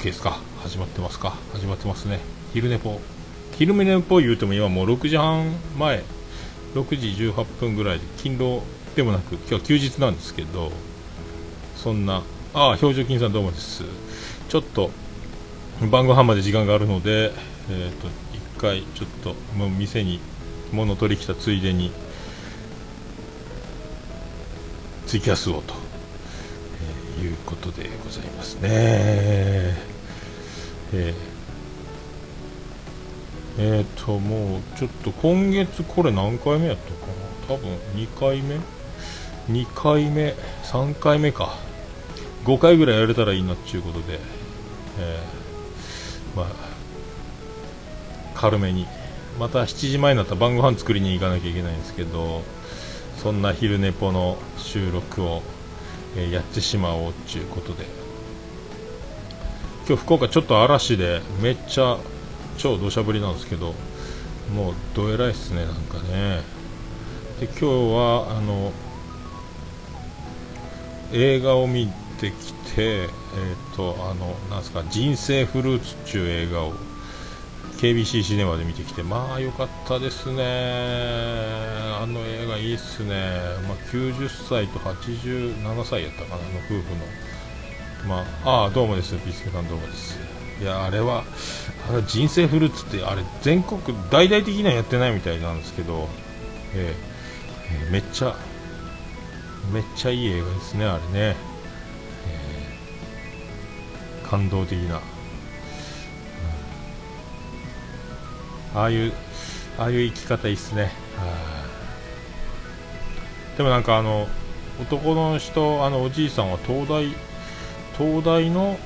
OK ですか。始まってますか。始まってますね。昼寝ぽ。昼寝ぽ言うても今もう6時半前。6時18分ぐらいで勤労でもなく今日は休日なんですけどそんなああ表情筋さんどうもです。ちょっと晩ご飯まで時間があるのでえっ、ー、と一回ちょっともう店に物取り来たついでにツイキャスをと、えー、いうことでございますね。えー、えー、ともうちょっと今月これ何回目やったかな？多分2回目？2回目？3回目か。5回ぐらいやれたらいいなっていうことで、えー、まあ軽めに。また7時前になったら晩ご飯作りに行かなきゃいけないんですけどそんな昼寝ぽの収録を、えー、やってしまおうということで。今日福岡ちょっと嵐でめっちゃ超土砂降りなんですけどもうどえらいっすねなんかね。で今日はあの映画を見てきてえっ、ー、とあのなんすか人生フルーツっていう映画を KBC シネマで見てきてまあ良かったですね。あの映画いいっすね、まあ、90歳と87歳やったかなあの夫婦の。まああどうもですビスケさんどうもです。いやあれはあれ人生フルーツってあれ全国大々的にはやってないみたいなんですけど、えー、えー、めっちゃめっちゃいい映画ですねあれね、えー、感動的な。ああいうああいう生き方いいっすね。でもなんかあの男の人あのおじいさんは東大東大の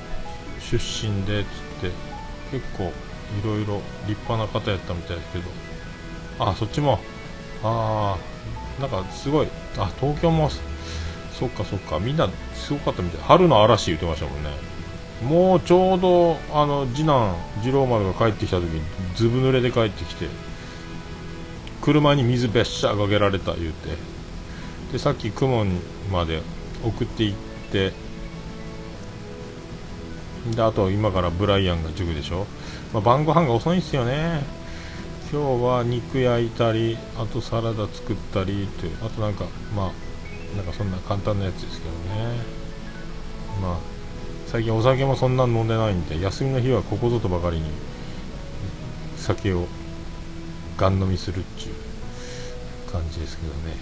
出身でつって結構いろいろ立派な方やったみたいですけど。あそっちも。ああなんかすごいあ東京もそっかそっかみんなすごかったみたい。春の嵐言ってましたもんね。もうちょうどあの次男次郎丸が帰ってきた時にずぶ濡れで帰ってきて車に水べっしゃかけられた言うて。でさっき雲まで送っていってであと今からブライアンが塾でしょ、まあ、晩ご飯が遅いんですよね。今日は肉焼いたりあとサラダ作ったりというあとなんかまあなんかそんな簡単なやつですけどね。まあ最近お酒もそんな飲んでないんで休みの日はここぞとばかりに酒をガン飲みするっていう感じですけどね、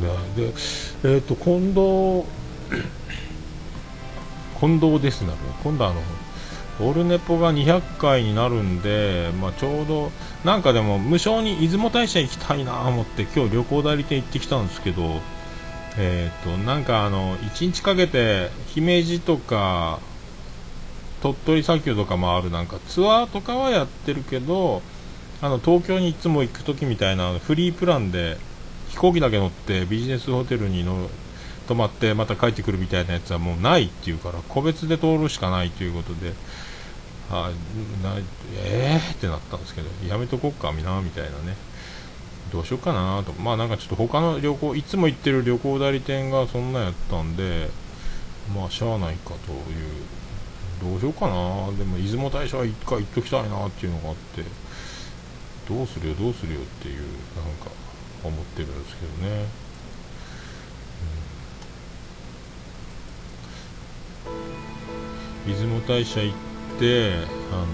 ででえっ、ー、と近藤 近藤ですなる今度あのオルネポが200回になるんで、まあ、ちょうどなんかでも無償に出雲大社行きたいなと思って今日旅行代理店行ってきたんですけど、えーと、なんかあの1日かけて姫路とか鳥取砂丘とかもあるなんかツアーとかはやってるけどあの東京にいつも行く時みたいなフリープランで飛行機だけ乗ってビジネスホテルにの泊まってまた帰ってくるみたいなやつはもうないっていうから個別で通るしかないということであなえー？ってなったんですけどやめとこっかみなみたいなね。どうしようかなと。まあなんかちょっと他の旅行いつも行ってる旅行代理店がそんなんやったんでまあしゃあないかという。どうしようかな。でも出雲大社は一回行っときたいなっていうのがあってどうするよどうするよっていうなんか。思ってるんですけどね、うん、出雲大社行ってあの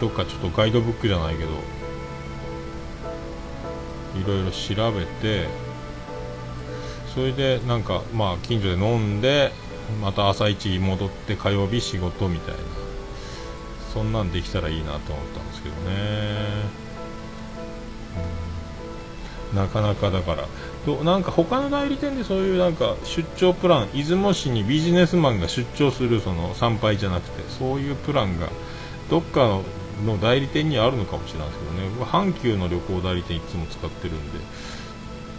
どっかちょっとガイドブックじゃないけどいろいろ調べてそれでなんかまあ近所で飲んでまた朝一戻って火曜日仕事みたいなそんなんできたらいいなと思ったんですけどね。なかなかだから。どなんか他の代理店でそういうなんか出張プラン出雲市にビジネスマンが出張するその参拝じゃなくてそういうプランがどっかの代理店にあるのかもしれないですけどね。阪急の旅行代理店いつも使ってるんで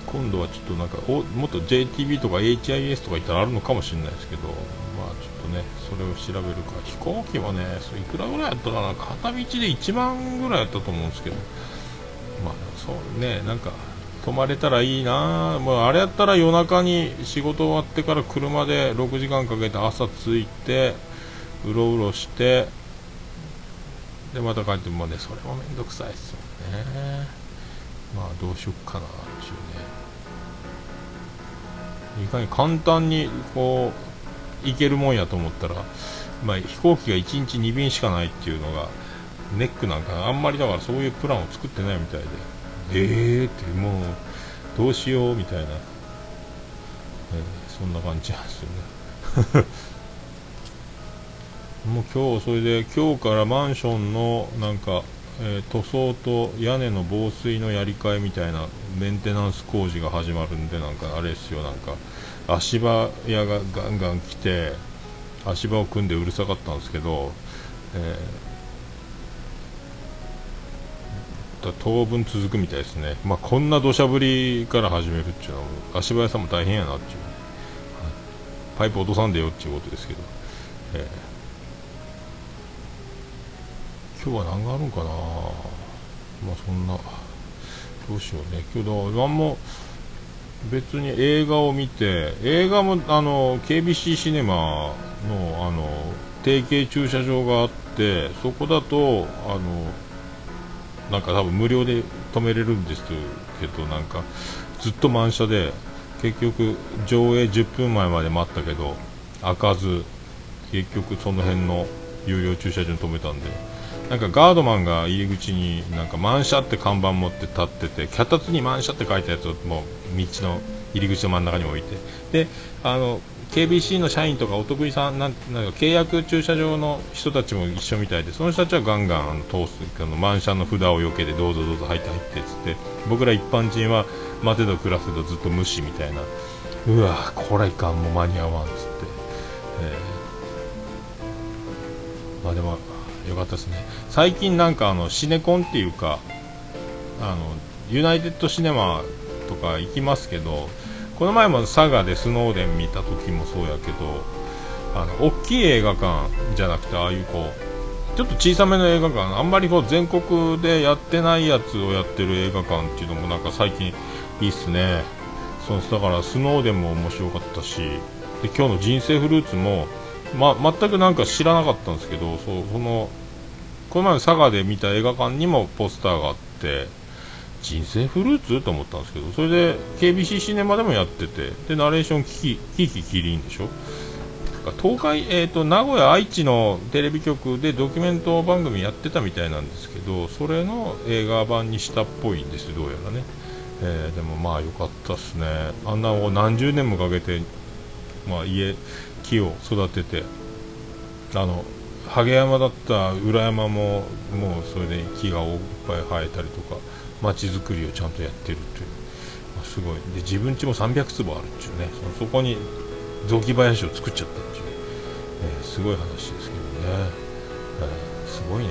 今度はちょっとなんかおもっと JTB とか HIS とか行ったらあるのかもしれないですけどまあちょっとねそれを調べるか。飛行機はねそいくらぐらいやったかな。片道で1万ぐらいやったと思うんですけど。まあそうねなんか泊まれたらいいな。もうあれやったら夜中に仕事終わってから車で6時間かけて朝着いてうろうろしてでまた帰ってもねそれもめんどくさいですよね。まあどうしよっかなっていうね。いかに簡単にこう行けるもんやと思ったら、まあ、飛行機が1日2便しかないっていうのがネックなんかあんまりだからそういうプランを作ってないみたいで。ええー、ってもうどうしようみたいな、えー、そんな感じなんですよね。もう今日それで今日からマンションのなんか、えー、塗装と屋根の防水のやり替えみたいなメンテナンス工事が始まるんでなんかあれですよ。なんか足場屋がガンガン来て足場を組んでうるさかったんですけど、えー、当分続くみたいですね、まあ、こんな土砂降りから始めるっていうのは足場屋さんも大変やなっていう、パイプ落とさんでよっていうことですけど、えー今日は何があるんかな。まあそんなどうしようね。今日だ何も別に映画を見て映画もあの KBC シネマのあの提携駐車場があってそこだとあのなんか多分無料で止めれるんですけどなんかずっと満車で結局上映10分前まで待ったけど開かず結局その辺の有料駐車場に止めたんでなんかガードマンが入り口になんか満車って看板持って立ってて脚立に満車って書いたやつをもう道の入り口の真ん中に置いて。であの KBC の社員とかお得意さんなんなんか契約駐車場の人たちも一緒みたいでその人たちはガンガンあの通すあの満車の札をよけてどうぞどうぞ入って入ってっつって僕ら一般人は待てど暮らせどずっと無視みたいな。うわこれいかんもう間に合わんっつって、えー、まあでもよかったですね。最近なんかあのシネコンっていうかあのユナイテッドシネマとか行きますけどこの前も佐賀でスノーデン見た時もそうやけどあの大きい映画館じゃなくてああいうこうちょっと小さめの映画館あんまりこう全国でやってないやつをやってる映画館っていうのもなんか最近いいっすね。そうだからスノーデンも面白かったし。で今日の人生フルーツもま、全くなんか知らなかったんですけどそうそのこの前佐賀で見た映画館にもポスターがあって人生フルーツ？と思ったんですけどそれで KBC シネマでもやっててでナレーションキキキキリンでしょ？東海、えーと、名古屋、愛知のテレビ局でドキュメント番組やってたみたいなんですけどそれの映画版にしたっぽいんですどうやらね、えー、でもまあ良かったっすね。あんなを何十年もかけて、まあ、家木を育ててあの萩山だった裏山ももうそれで木がいっぱい生えたりとか街づくりをちゃんとやってるっていう、まあ、すごい。で自分家も300坪あるっていうね。そそこに雑木林を作っちゃったっていう、えー、すごい話ですけどね、えー、すごいね。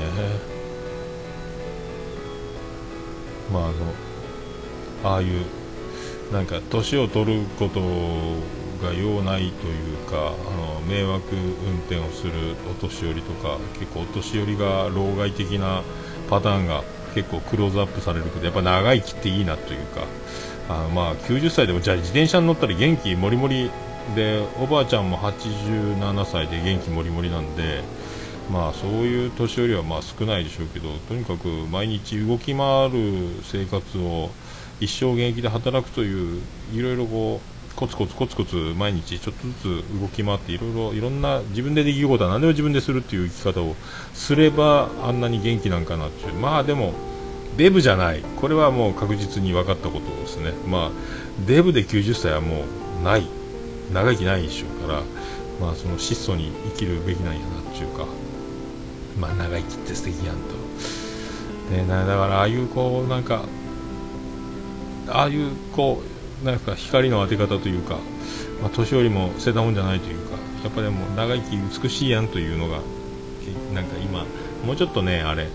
まああのああいうなんか年を取ることが用ないというかあの迷惑運転をするお年寄りとか結構お年寄りが老害的なパターンが結構クローズアップされるけどやっぱ長生きっていいなというか。あまあ90歳でもじゃあ自転車に乗ったら元気もりもりでおばあちゃんも87歳で元気もりもりなんでまあそういう年寄りはまあ少ないでしょうけどとにかく毎日動き回る生活を一生現役で働くといういろいろこうコツコツコツコツ毎日ちょっとずつ動き回っていろいろいろんな自分でできることは何でも自分でするっていう生き方をすればあんなに元気なんかなっていう。まあでもデブじゃない。これはもう確実に分かったことですね。まあデブで90歳はもうない。長生きないでしょうからまあその質素に生きるべきなんやなっていうかまあ長生きって素敵やんと、ね、だからああいうこうなんかああいうこうなんか光の当て方というか、まあ、年寄りも捨てたもんじゃないというかやっぱりもう長生き美しいやんというのがなんか今もうちょっとねあれ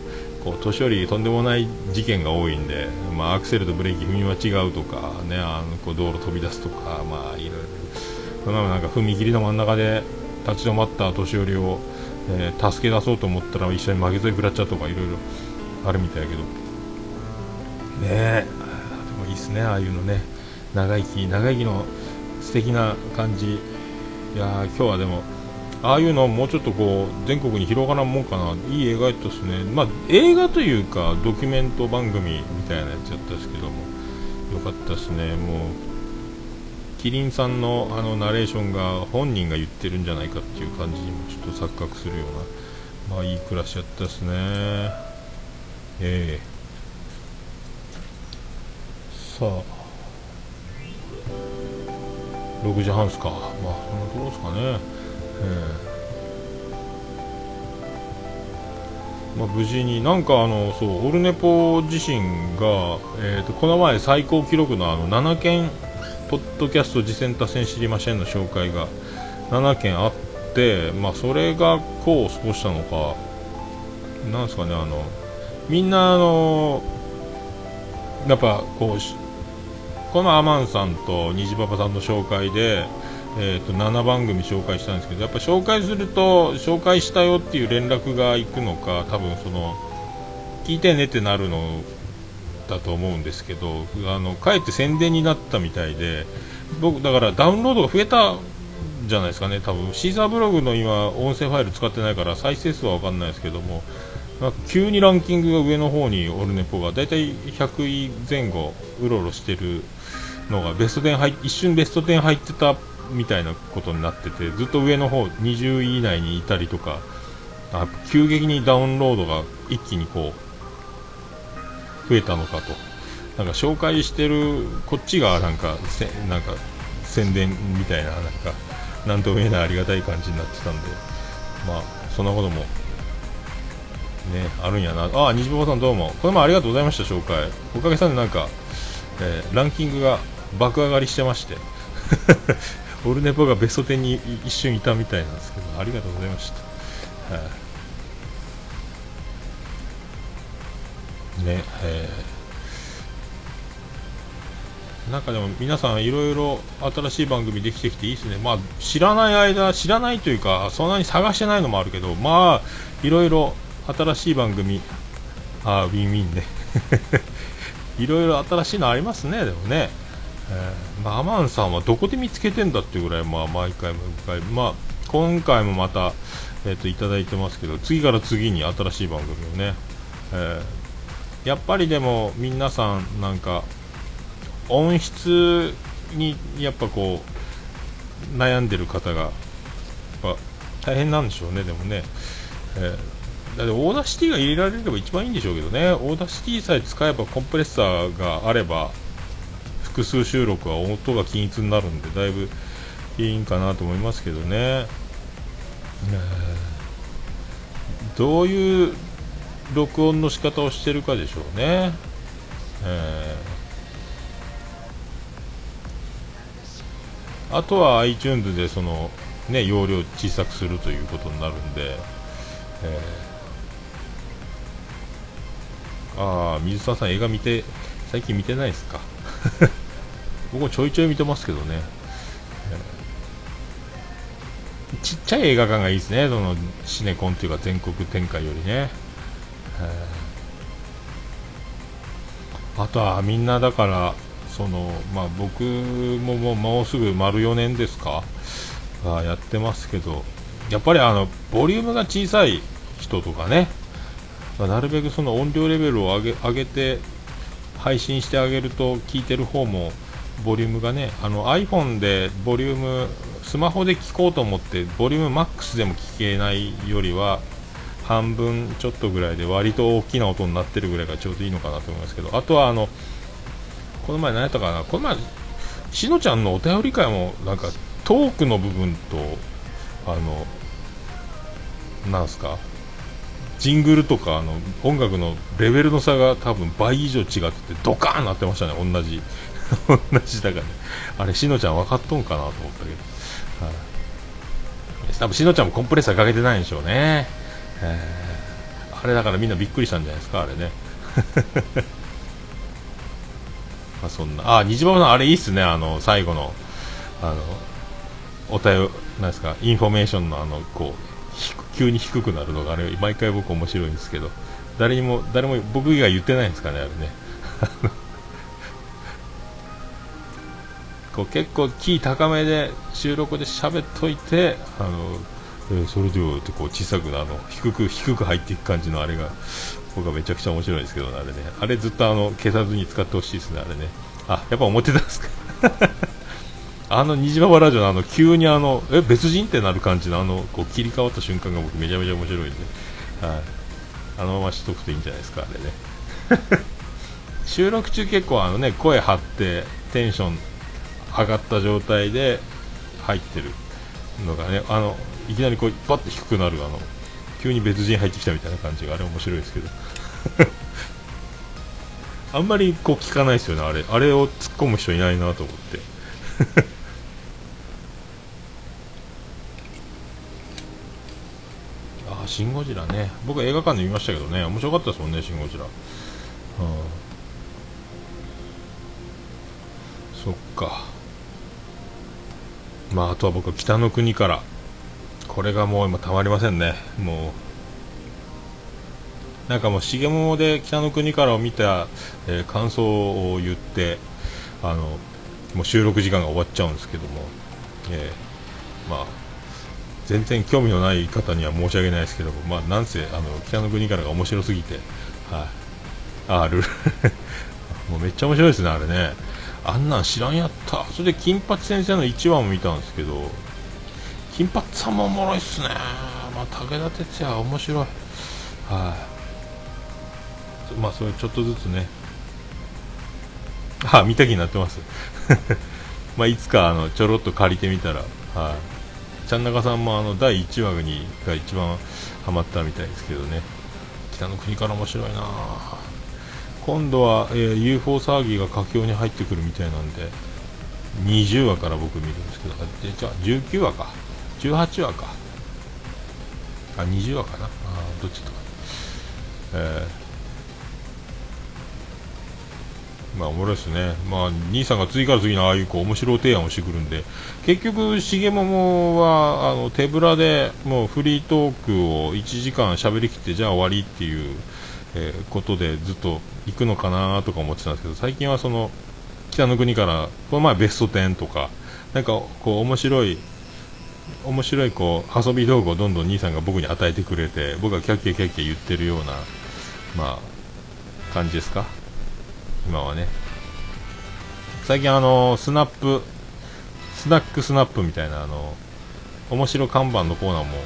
こう年寄りとんでもない事件が多いんで、まあ、アクセルとブレーキ踏み間違うとかねあのこう道路飛び出すとかまあいろいろ。なんか踏切の真ん中で立ち止まった年寄りを、えー、助け出そうと思ったら一緒に負け添い食らっちゃうとかいろいろあるみたいやけど。ねえ。いいっすねああいうのね。長生き長生きの素敵な感じ。いや今日はでもああいうのもうちょっとこう全国に広がらんもんかな。いい映画やったですね。まあ映画というかドキュメント番組みたいなやつやったんですけども。よかったですね。もうキリンさんのあのナレーションが本人が言ってるんじゃないかっていう感じにもちょっと錯覚するようなまあいい暮らしやったですね。ええ。さあ。6時半ですか。まあそんなところですかね。まあ、無事になんかあのそうオルネポ自身が、えーと、この前最高記録のあの7件ポッドキャスト次戦多戦知りませんの紹介が7件あって、まあ、それが功を過したのかなんですかねあのみんなあのやっぱこうこのアマンさんと虹パパさんの紹介でえーと、7番組紹介したんですけどやっぱ紹介すると紹介したよっていう連絡が行くのか多分その聞いてねってなるのだと思うんですけどあのかえって宣伝になったみたいで僕だからダウンロードが増えたじゃないですかね多分。シーザーブログの今音声ファイル使ってないから再生数は分かんないですけども急にランキングが上の方にオルネポがだいたい100位前後うろうろしてるのがベスト10入一瞬ベスト10入ってたみたいなことになっててずっと上の方20位以内にいたりとかあ急激にダウンロードが一気にこう増えたのかと。なんか紹介してるこっちがなんかせなんか宣伝みたいななんかなんとも言えないありがたい感じになってたんでまあそんなこともねあるんやな。あ西坊さんどうも。これもありがとうございました紹介。おかげさんでなんか、えー、ランキングが爆上がりしてまして。オルネポがベスト10に一瞬いたみたいなんですけどありがとうございました、はねえー、なんかでも皆さんいろいろ新しい番組できてきていいですね。まあ知らない間知らないというかそんなに探してないのもあるけどまあいろいろ新しい番組あウィンウィンね。いろいろ新しいのありますねでもね。えー、まあ、アマンさんはどこで見つけてんだっていうぐらい、まあ、毎回毎回、まあ、今回もまた、えーと、いただいてますけど次から次に新しい番組をね、えー、やっぱりでも皆さんなんか音質にやっぱこう悩んでる方がやっぱ大変なんでしょうねでもね、えー、だって Audacity が入れられれば一番いいんでしょうけどね。 Audacity さえ使えばコンプレッサーがあれば複数収録は音が均一になるんでだいぶいいんかなと思いますけどね、どういう録音の仕方をしてるかでしょうね、えー、あとは iTunes でその、ね、容量小さくするということになるんで、えー、ああ水沢さん映画見て最近見てないですか？僕もちょいちょい見てますけどね、ちっちゃい映画館がいいですね。そのシネコンっていうか全国展開よりね、あとはみんなだからそのまあ僕ももうもうすぐ丸4年ですか？やってますけど。やっぱりあのボリュームが小さい人とかね。なるべくその音量レベルを上げ上げて配信してあげると聞いてる方もボリュームがねあの iPhone でボリュームスマホで聞こうと思ってボリュームマックスでも聞けないよりは半分ちょっとぐらいで割と大きな音になってるぐらいがちょうどいいのかなと思いますけど。あとはあのこの前何やったかな？この前しのちゃんのお便り会もなんかトークの部分とあのなんすか？ジングルとかあの音楽のレベルの差が多分倍以上違っててドカーンなってましたね同じ。同じだからね。あれしのちゃん分かっとんかなと思ったけど、はい、多分しのちゃんもコンプレッサーかけてないんでしょうね、えー、あれだからみんなびっくりしたんじゃないですかあれね。まあそんな。あ虹馬さんあれいいっすね。あの最後のあのお便なんですかインフォメーションのあのこう急に低くなるのがあれ毎回僕面白いんですけど。誰にも誰も僕以外言ってないんですかねあれね。こう結構キー高めで収録で喋っといてあの、えー、それではってこう小さくあの低く低く入っていく感じのあれが僕はめちゃくちゃ面白いですけど、あれね。あれずっとあの消さずに使ってほしいですねあれね。あやっぱ思ってたんですか？あの虹パパラジオのあの急にあのえ別人ってなる感じのあのこう切り替わった瞬間が僕めちゃめちゃ面白いんで、はい、あのまましとくといいんじゃないですかあれね。収録中結構あのね声張ってテンション上がった状態で入ってるのがねあのいきなりこうパッと低くなるあの急に別人入ってきたみたいな感じがあれ面白いですけど。あんまりこう聞かないですよねあれ。あれを突っ込む人いないなと思って。ああシン・ゴジラね。僕映画館で見ましたけどね。面白かったですもんねシン・ゴジラ、うん。そっか。まああとは僕は北の国からこれがもう今たまりませんね。もう。なんかもう重桃で北の国からを見た、えー、感想を言ってあのもう収録時間が終わっちゃうんですけども、えー、まあ全然興味のない方には申し訳ないですけども、まあ、なんせあの北の国からが面白すぎて、はい、ある。もうめっちゃ面白いですね、あれね。あんなん知らんやった。それで金八先生の1話も見たんですけど金八さんもおもろいっすね。まあ武田鉄矢面白い。はい、まあそれちょっとずつね。あ 見た気になってます。まあいつかあのちょろっと借りてみたらはい。ちゃん中さんもあの第1話にが一番ハマったみたいですけどね。北の国から面白いな今度は、えー、UFO 騒ぎが佳境に入ってくるみたいなんで20話から僕見るんですけどじゃあ19話か。18話か。あ20話かな。あどっちとか。えー、まあおもろいですね。まあ兄さんが次から次のああいうこう面白い提案をしてくるんで。結局重桃はあの手ぶらでもうフリートークを1時間喋りきってじゃあ終わりっていうえー、ことでずっと行くのかなとか思ってたんですけど最近はその北の国からこの前ベスト10とかなんかこう面白い面白いこう遊び道具をどんどん兄さんが僕に与えてくれて僕がキャッキャキャッキャ言ってるようなまあ感じですか？今はね。最近あのスナップスナックスナップみたいなあの面白看板のコーナーも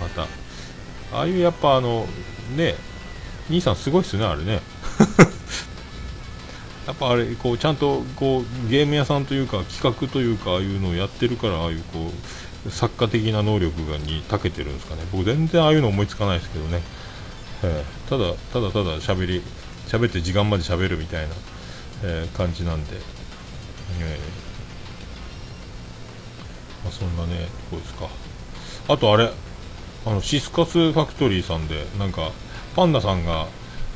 またああいうやっぱあのね兄さんすごいっすねあれね。やっぱあれこうちゃんとこうゲーム屋さんというか企画というかああいうのをやってるからああいうこう作家的な能力がに長けてるんですかね。僕全然ああいうの思いつかないですけどね、えー、ただただただ喋り喋って時間まで喋るみたいな、えー、感じなんで、えー、まあ、そんなねこうですか。あとあれあのシスカスファクトリーさんでなんかパンダさんが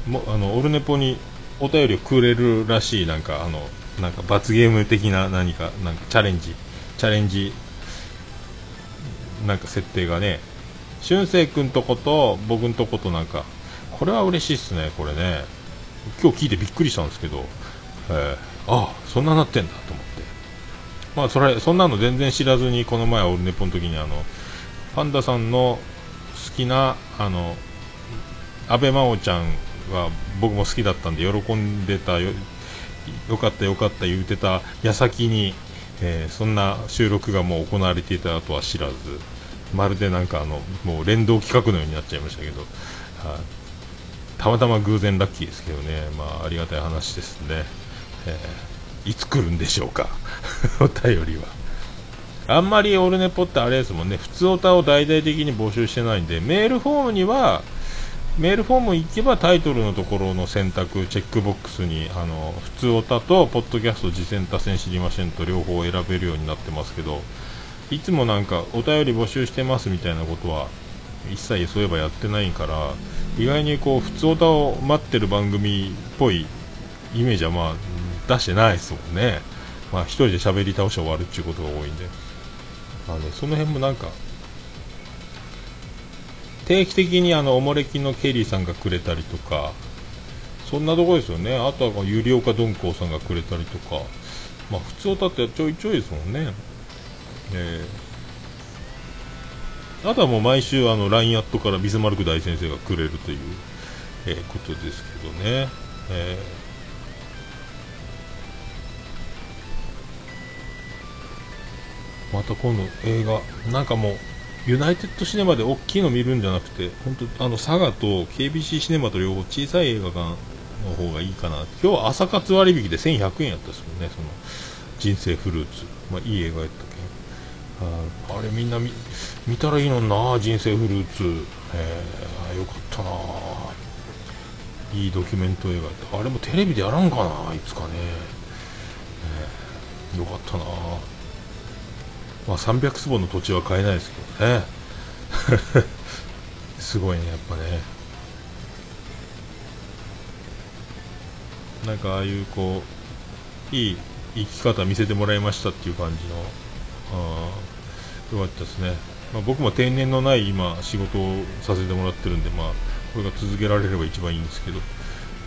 もあのオルネポにお便りをくれるらしいなんかあのなんか罰ゲーム的な何かなんかチャレンジチャレンジなんか設定がね俊く君とこと僕んとことなんかこれは嬉しいっすねこれね。今日聞いてびっくりしたんですけど、えー、あそんななってんだと思って。まあそれそんなの全然知らずにこの前オルネポの時にあのパンダさんの好きなあの阿部真央ちゃんは僕も好きだったんで喜んでたよかったよかった言うてた矢先に、えー、そんな収録がもう行われていたとは知らずまるでなんかあのもう連動企画のようになっちゃいましたけど、たまたま偶然ラッキーですけどね、まあ、ありがたい話ですね、えー、いつ来るんでしょうか？お便りは。あんまりオルネポってあれですもんね。普通歌を大々的に募集してないんでメールフォームにはメールフォーム行けばタイトルのところの選択チェックボックスにあの普通オタとポッドキャスト次戦多戦知りませんと両方選べるようになってますけどいつもなんかお便り募集してますみたいなことは一切そういえばやってないから意外にこう普通オタを待ってる番組っぽいイメージはまあ出してないですもんね。まあ一人で喋り倒して終わるっていうことが多いんで。あのその辺もなんか定期的にあのおもれきのケリーさんがくれたりとかそんなとこですよね。あとはゆりおかどんこうさんがくれたりとか、まあ普通歌ってちょいちょいですもんね。えー、あとはもう毎週あの LINE アットからビスマルク大先生がくれるという、えー、ことですけどね、えー、また今度映画なんかもうユナイテッドシネマで大きいの見るんじゃなくて本当あの佐賀と KBC シネマと両方小さい映画館の方がいいかな今日は朝活割引で1100円やったですもんねその人生フルーツ、まあ、いい映画やったけ。んあれみんな見見たらいいのにな人生フルーツ、えー、よかったな。いいドキュメント映画やった。あれもテレビでやらんかないつかね、えー、よかったな。まあ300坪の土地は買えないですけどね。すごいねやっぱね。なんかああいうこういい生き方見せてもらいましたっていう感じのよかったですね、まあ、僕も定年のない今仕事をさせてもらってるんでまあこれが続けられれば一番いいんですけど、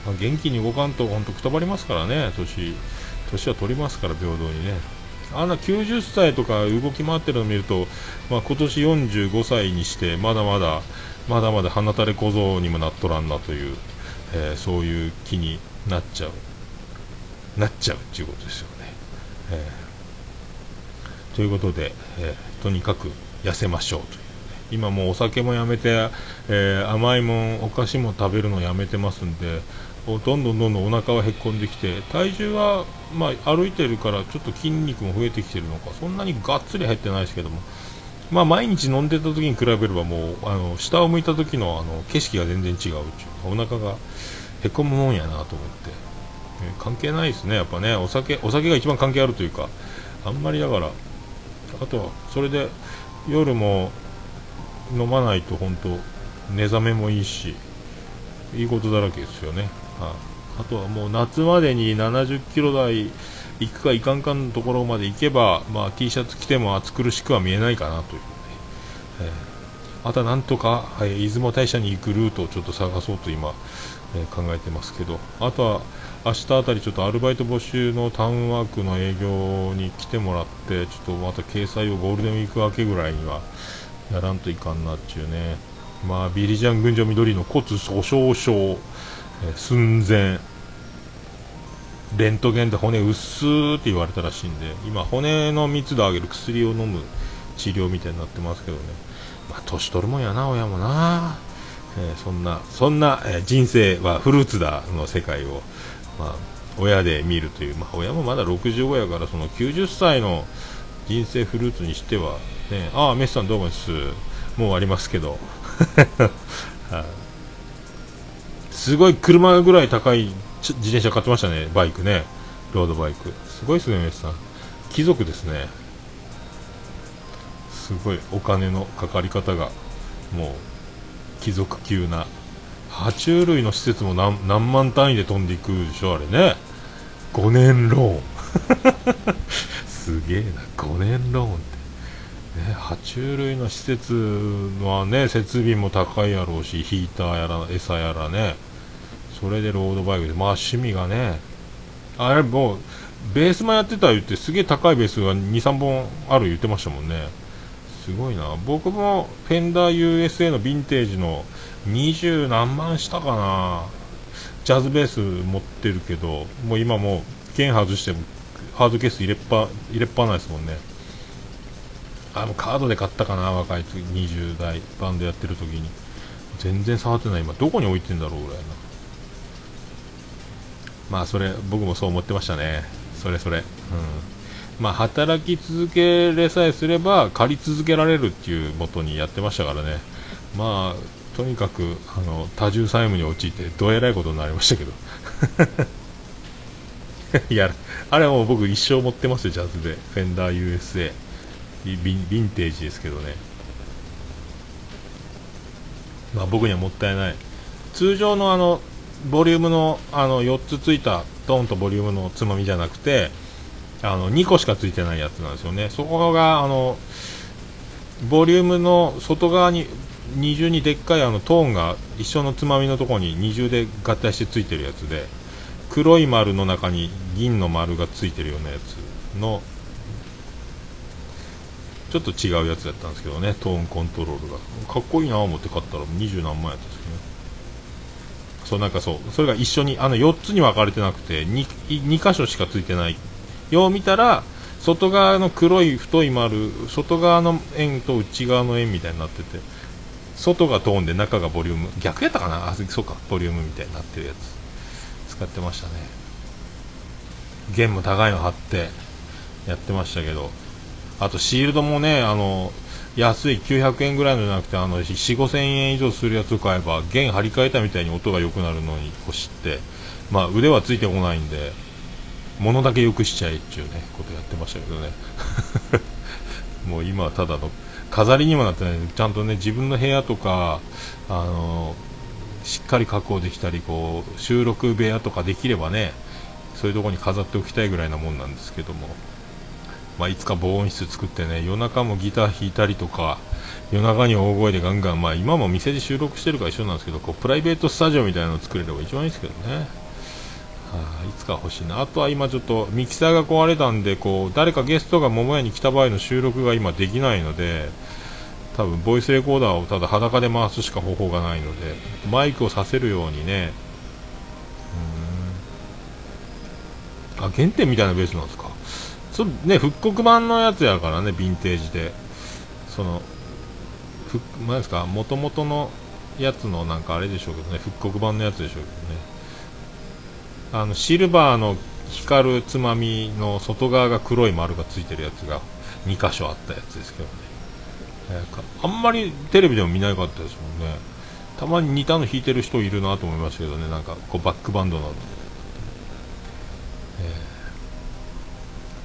まあ、元気に動かんと本当くたばりますからね。年年は取りますから平等にね。あんな90歳とか動き回ってるのを見ると、まあ、今年45歳にしてまだまだまだまだ鼻垂れ小僧にもなっとらんなという、えー、そういう気になっちゃう。なっちゃうっていうことですよね、えー、ということで、えー、とにかく痩せましょうという、今もうお酒もやめて、え甘いもんお菓子も食べるのやめてますんでどんどんどんどんお腹はへっこんできて体重は、まあ、歩いてるからちょっと筋肉も増えてきてるのかそんなにがっつり減ってないですけども、まあ、毎日飲んでた時に比べればもうあの下を向いた時のあの景色が全然違うっていうお腹がへこむもんやなと思って、えー、関係ないですねやっぱね。お酒お酒が一番関係あるというかあんまりだからあとはそれで夜も飲まないと本当寝覚めもいいしいいことだらけですよね。あとはもう夏までに70キロ台行くか行かんかのところまで行けば、まあ、T シャツ着ても暑苦しくは見えないかなという、ね、えー、あとはなんとか、はい、出雲大社に行くルートをちょっと探そうと今、えー、考えてますけど。あとは明日あたりちょっとアルバイト募集のタウンワークの営業に来てもらってちょっとまた掲載をゴールデンウィーク明けぐらいにはやらんといかんなっちゅうね。まあビリジャン群青緑の骨粗鬆症。寸前。レントゲンで骨薄って言われたらしいんで今骨の密度を上げる薬を飲む治療みたいになってますけどね。まあ年取るもんやな親もな、えー、そんなそんな、えー、人生はフルーツだの世界を、まあ、親で見るという、まあ、親もまだ65やからその90歳の人生フルーツにしては、ね、ああメッさんどうもです。もう終わりますけど すごい車ぐらい高い自転車買ってましたね、バイクね、ロードバイク。すごいですね、メスさん。貴族ですね。すごいお金のかかり方が、もう、貴族級な。爬虫類の施設も何何万単位で飛んでいくでしょ、あれね。5年ローン。すげえな、5年ローンって。ね、爬虫類の施設はね設備も高いやろうしヒーターやら餌やらねそれでロードバイクでまあ趣味がねあれもうベースマンやってた言ってすげえ高いベースが23本ある言ってましたもんね。すごいな。僕もフェンダー USA のヴィンテージの20何万したかな。ジャズベース持ってるけどもう今もう剣外してもハードケース入れっぱ入れっぱないですもんね。あもうカードで買ったかな若い時20代バンドやってる時に。全然触ってない。今どこに置いてんだろうぐらいなまあそれ僕もそう思ってましたね。それそれ。うん。まあ働き続けれさえすれば借り続けられるっていう元にやってましたからね。まあとにかくあの多重債務に陥ってどえらいことになりましたけど。いやあれはもう僕一生持ってますよジャズで。フェンダー USA ヴィンテージですけどね。まあ僕にはもったいない。通常のあのボリュームのあの4つついたドンとボリュームのつまみじゃなくてあの2個しかついてないやつなんですよね。そこがあのボリュームの外側に二重にでっかいあのトーンが一緒のつまみのとこに二重で合体してついてるやつで黒い丸の中に銀の丸がついてるようなやつのちょっと違うやつだったんですけどね。トーンコントロールが。かっこいいなと思って買ったら二十何万やったんですけどね。そうなんかそう。それが一緒にあの4つに分かれてなくて 2, 2箇所しかついてない。よう見たら外側の黒い太い丸外側の円と内側の円みたいになってて外がトーンで中がボリューム。逆やったかな？あそうか。ボリュームみたいになってるやつ。使ってましたね。弦も高いの貼ってやってましたけど。あとシールドもねあの安い900円ぐらいのじゃなくてあの4 5 0 0 0円以上するやつを買えば弦張り替えたみたいに音が良くなるのに欲しってまあ腕はついてこないんで物だけ良くしちゃえっていうねことやってましたけどね。もう今はただの飾りにもなってないちゃんとね自分の部屋とかあのしっかり確保できたりこう収録部屋とかできればねそういうとこに飾っておきたいぐらいなもんなんですけども。まあ、いつか防音室作ってね夜中もギター弾いたりとか夜中に大声でガンガン、まあ、今も店で収録してるから一緒なんですけどこうプライベートスタジオみたいなのを作れれば一番いいですけどね、はあ、いつか欲しいなあとは今ちょっとミキサーが壊れたんでこう誰かゲストが桃屋に来た場合の収録が今できないので多分ボイスレコーダーをただ裸で回すしか方法がないのでマイクをさせるようにね。うん。あ原点みたいなベースなんですか？そね、復刻版のやつやからね、ヴィンテージで。その、ふなんですか、もともとのやつのなんかあれでしょうけどね、復刻版のやつでしょうけどね。あの、シルバーの光るつまみの外側が黒い丸がついてるやつが2箇所あったやつですけどね。あんまりテレビでも見なかったですもんね。たまに似たの弾いてる人いるなと思いましたけどね、なんかこうバックバンドなの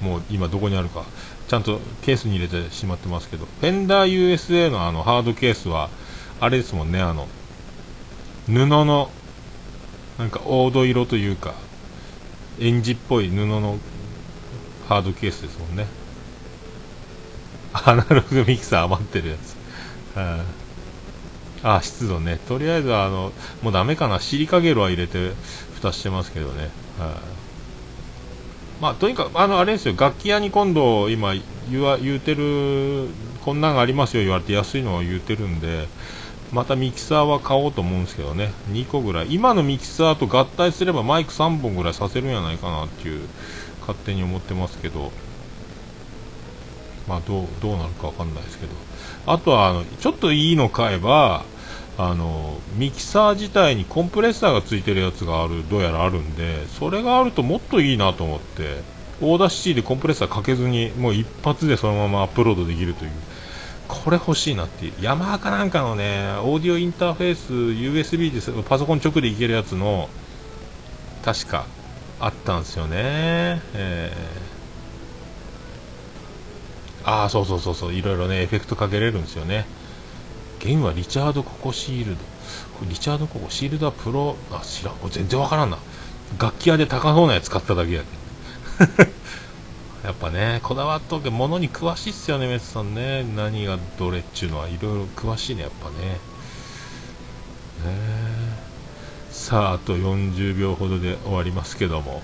もう今どこにあるか。ちゃんとケースに入れてしまってますけど。フェンダー USA のあのハードケースはあれですもんね。あの布のなんか黄土色というかエンジっぽい布のハードケースですもんね。アナログミキサー余ってるやつ、あ、あ湿度ね。とりあえずあのもうダメかな。シリカゲルは入れて蓋してますけどね、はあまあ、とにかく、あの、あれですよ、楽器屋に今度、今言わ、言うてる、こんなんがありますよ言われて安いのを言うてるんで、またミキサーは買おうと思うんですけどね、2個ぐらい。今のミキサーと合体すればマイク3本ぐらいさせるんじゃないかなっていう、勝手に思ってますけど、まあ、どう、どうなるかわかんないですけど。あとは、あの、ちょっといいの買えば、あのミキサー自体にコンプレッサーがついてるやつがあるどうやらあるんでそれがあるともっといいなと思ってAudacity でコンプレッサーかけずにもう一発でそのままアップロードできるという。これ欲しいなっていう。ヤマハかなんかのねオーディオインターフェース USB でパソコン直でいけるやつの確かあったんですよね、えー、ああそうそうそうそう。いろいろねエフェクトかけれるんですよね。弦はリチャード・ココシールド。リチャード・ココシールドはプロ、あ、知らん。これ全然わからんな。楽器屋で高そうなやつ買っただけやけね やっぱね、こだわっとけ、物に詳しいっすよね、メスさんね。何がどれっちゅうのはいろいろ詳しいね、やっぱね。さあ、あと40秒ほどで終わりますけども。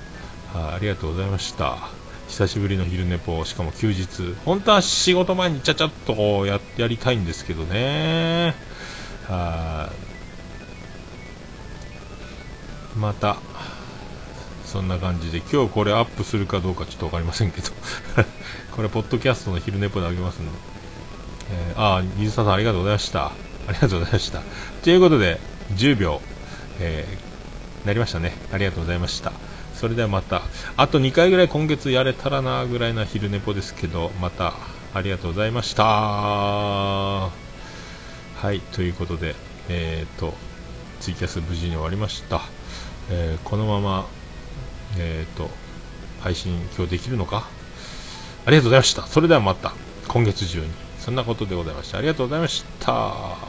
はあ、ありがとうございました。久しぶりの昼寝ぽしかも休日。本当は仕事前にちゃちゃっとややりたいんですけどね。はまたそんな感じで今日これアップするかどうかちょっと分かりませんけど。これポッドキャストの昼寝ぽであげますんで、えー、ああ水田さんありがとうございました。ありがとうございました。ということで10秒、えー、なりましたね。ありがとうございました。それではまた。あと2回ぐらい今月やれたらなぐらいな昼寝ぽですけどまたありがとうございました。はいということでえっ、ー、とツイキャス無事に終わりました、えー、このままえっ、ー、と配信今日できるのか？ありがとうございました。それではまた今月中に。そんなことでございましたありがとうございました。